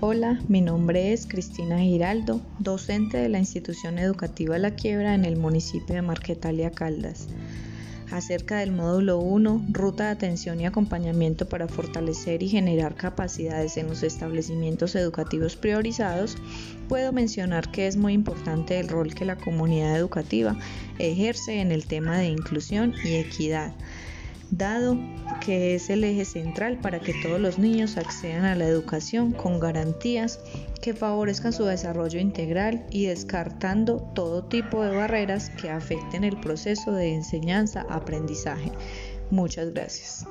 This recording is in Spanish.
Hola, mi nombre es Cristina Giraldo, docente de la institución educativa La Quiebra en el municipio de Marquetalia Caldas. Acerca del módulo 1, ruta de atención y acompañamiento para fortalecer y generar capacidades en los establecimientos educativos priorizados, puedo mencionar que es muy importante el rol que la comunidad educativa ejerce en el tema de inclusión y equidad dado que es el eje central para que todos los niños accedan a la educación con garantías que favorezcan su desarrollo integral y descartando todo tipo de barreras que afecten el proceso de enseñanza-aprendizaje. Muchas gracias.